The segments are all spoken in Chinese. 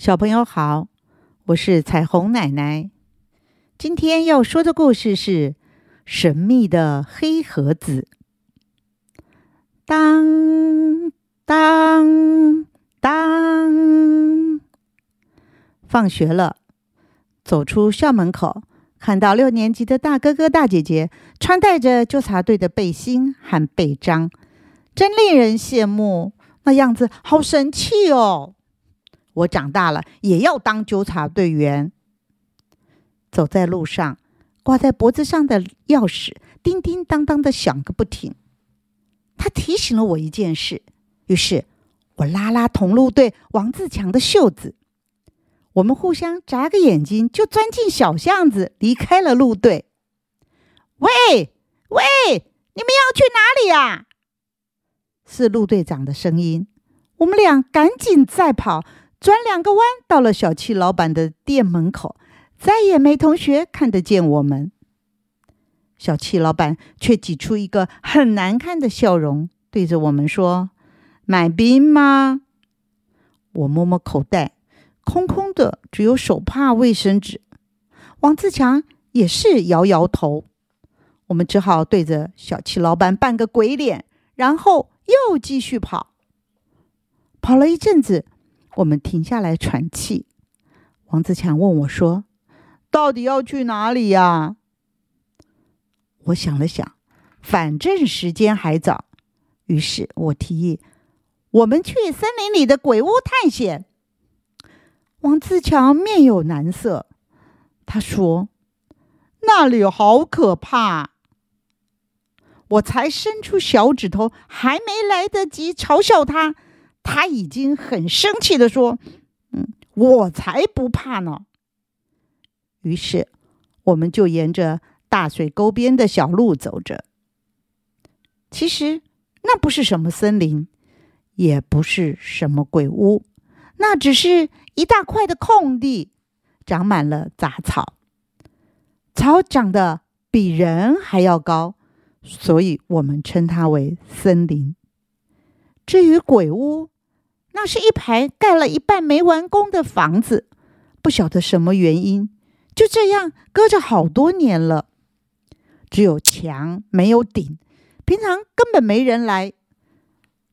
小朋友好，我是彩虹奶奶。今天要说的故事是《神秘的黑盒子》。当当当，放学了，走出校门口，看到六年级的大哥哥大姐姐穿戴着纠察队的背心和背章，真令人羡慕。那样子好神气哦！我长大了也要当纠察队员。走在路上，挂在脖子上的钥匙叮叮当当的响个不停。他提醒了我一件事，于是我拉拉同路队王自强的袖子，我们互相眨个眼睛，就钻进小巷子，离开了路队。喂喂，你们要去哪里呀？是陆队长的声音。我们俩赶紧再跑。转两个弯，到了小七老板的店门口，再也没同学看得见我们。小七老板却挤出一个很难看的笑容，对着我们说：“买冰吗？”我摸摸口袋，空空的，只有手帕、卫生纸。王自强也是摇摇头。我们只好对着小七老板扮个鬼脸，然后又继续跑。跑了一阵子。我们停下来喘气。王自强问我说：“到底要去哪里呀？”我想了想，反正时间还早，于是我提议：“我们去森林里的鬼屋探险。”王自强面有难色，他说：“那里好可怕。”我才伸出小指头，还没来得及嘲笑他。他已经很生气的说：“嗯，我才不怕呢。”于是，我们就沿着大水沟边的小路走着。其实，那不是什么森林，也不是什么鬼屋，那只是一大块的空地，长满了杂草，草长得比人还要高，所以我们称它为森林。至于鬼屋，那是一排盖了一半没完工的房子，不晓得什么原因，就这样搁着好多年了。只有墙没有顶，平常根本没人来，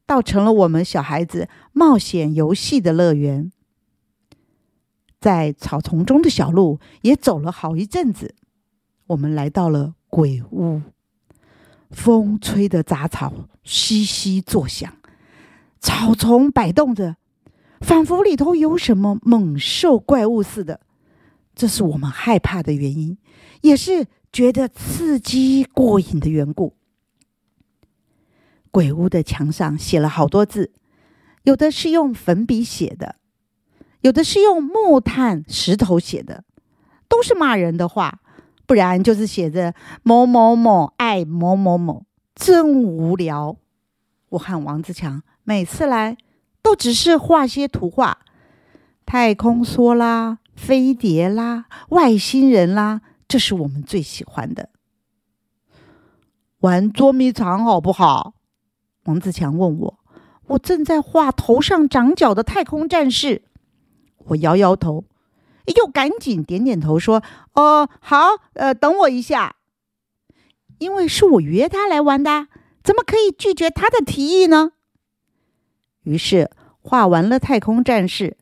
倒成了我们小孩子冒险游戏的乐园。在草丛中的小路也走了好一阵子，我们来到了鬼屋。风吹的杂草悉悉作响。草丛摆动着，仿佛里头有什么猛兽怪物似的。这是我们害怕的原因，也是觉得刺激过瘾的缘故。鬼屋的墙上写了好多字，有的是用粉笔写的，有的是用木炭、石头写的，都是骂人的话，不然就是写着某某某爱某某某，真无聊。我和王自强。每次来都只是画些图画，太空梭啦、飞碟啦、外星人啦，这是我们最喜欢的。玩捉迷藏好不好？王自强问我。我正在画头上长角的太空战士。我摇摇头，又赶紧点点头说：“哦，好，呃，等我一下。”因为是我约他来玩的，怎么可以拒绝他的提议呢？于是画完了太空战士，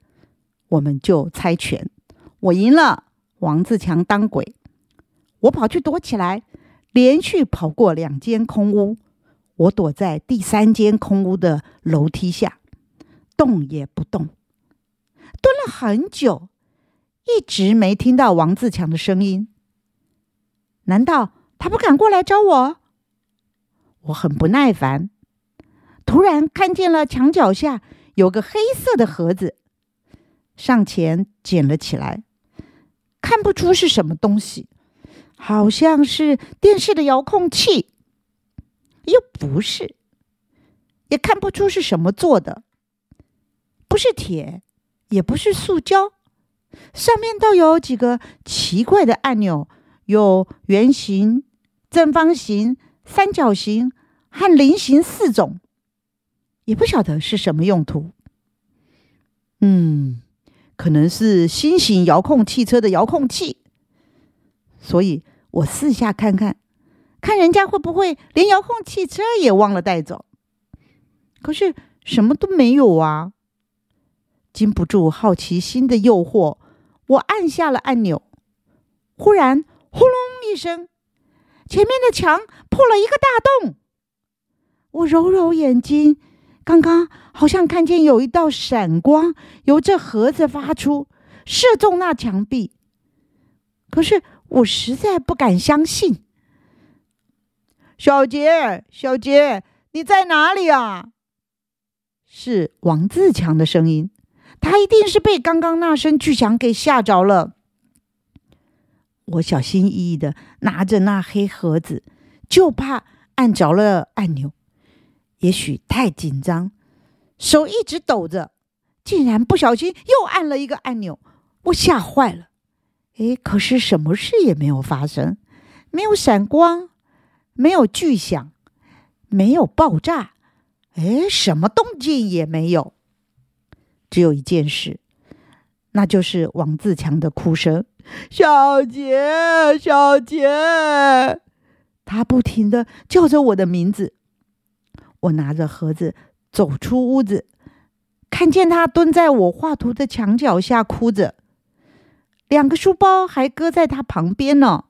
我们就猜拳。我赢了，王自强当鬼。我跑去躲起来，连续跑过两间空屋。我躲在第三间空屋的楼梯下，动也不动，蹲了很久，一直没听到王自强的声音。难道他不敢过来找我？我很不耐烦。突然看见了墙角下有个黑色的盒子，上前捡了起来，看不出是什么东西，好像是电视的遥控器，又不是，也看不出是什么做的，不是铁，也不是塑胶，上面倒有几个奇怪的按钮，有圆形、正方形、三角形和菱形四种。也不晓得是什么用途。嗯，可能是新型遥控汽车的遥控器，所以我四下看看，看人家会不会连遥控汽车也忘了带走。可是什么都没有啊！经不住好奇心的诱惑，我按下了按钮。忽然，轰隆一声，前面的墙破了一个大洞。我揉揉眼睛，刚刚好像看见有一道闪光由这盒子发出，射中那墙壁。可是我实在不敢相信。小杰，小杰，你在哪里啊？是王自强的声音。他一定是被刚刚那声巨响给吓着了。我小心翼翼的拿着那黑盒子，就怕按着了按钮。也许太紧张，手一直抖着，竟然不小心又按了一个按钮。我吓坏了。哎，可是什么事也没有发生，没有闪光，没有巨响，没有爆炸，哎，什么动静也没有。只有一件事，那就是王自强的哭声。小杰，小杰，他不停的叫着我的名字。我拿着盒子走出屋子，看见他蹲在我画图的墙角下哭着，两个书包还搁在他旁边呢。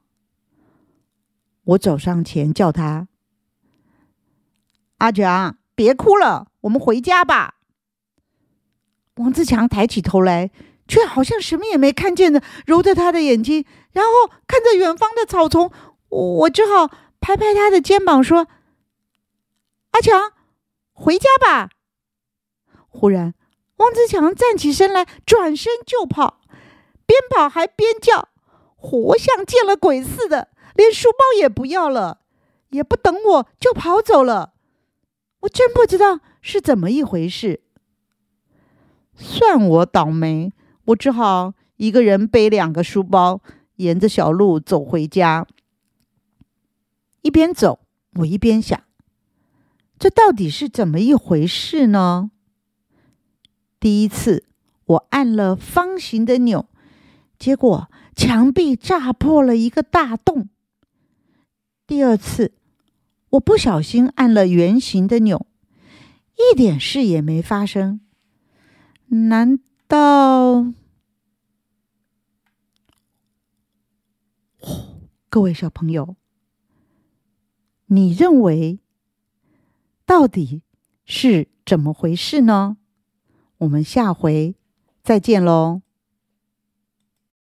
我走上前叫他：“阿强，别哭了，我们回家吧。”王自强抬起头来。却好像什么也没看见的，揉着他的眼睛，然后看着远方的草丛。我只好拍拍他的肩膀说：“阿强，回家吧。”忽然，汪自强站起身来，转身就跑，边跑还边叫，活像见了鬼似的，连书包也不要了，也不等我就跑走了。我真不知道是怎么一回事，算我倒霉。我只好一个人背两个书包，沿着小路走回家。一边走，我一边想：这到底是怎么一回事呢？第一次，我按了方形的钮，结果墙壁炸破了一个大洞。第二次，我不小心按了圆形的钮，一点事也没发生。难？到，各位小朋友，你认为到底是怎么回事呢？我们下回再见喽。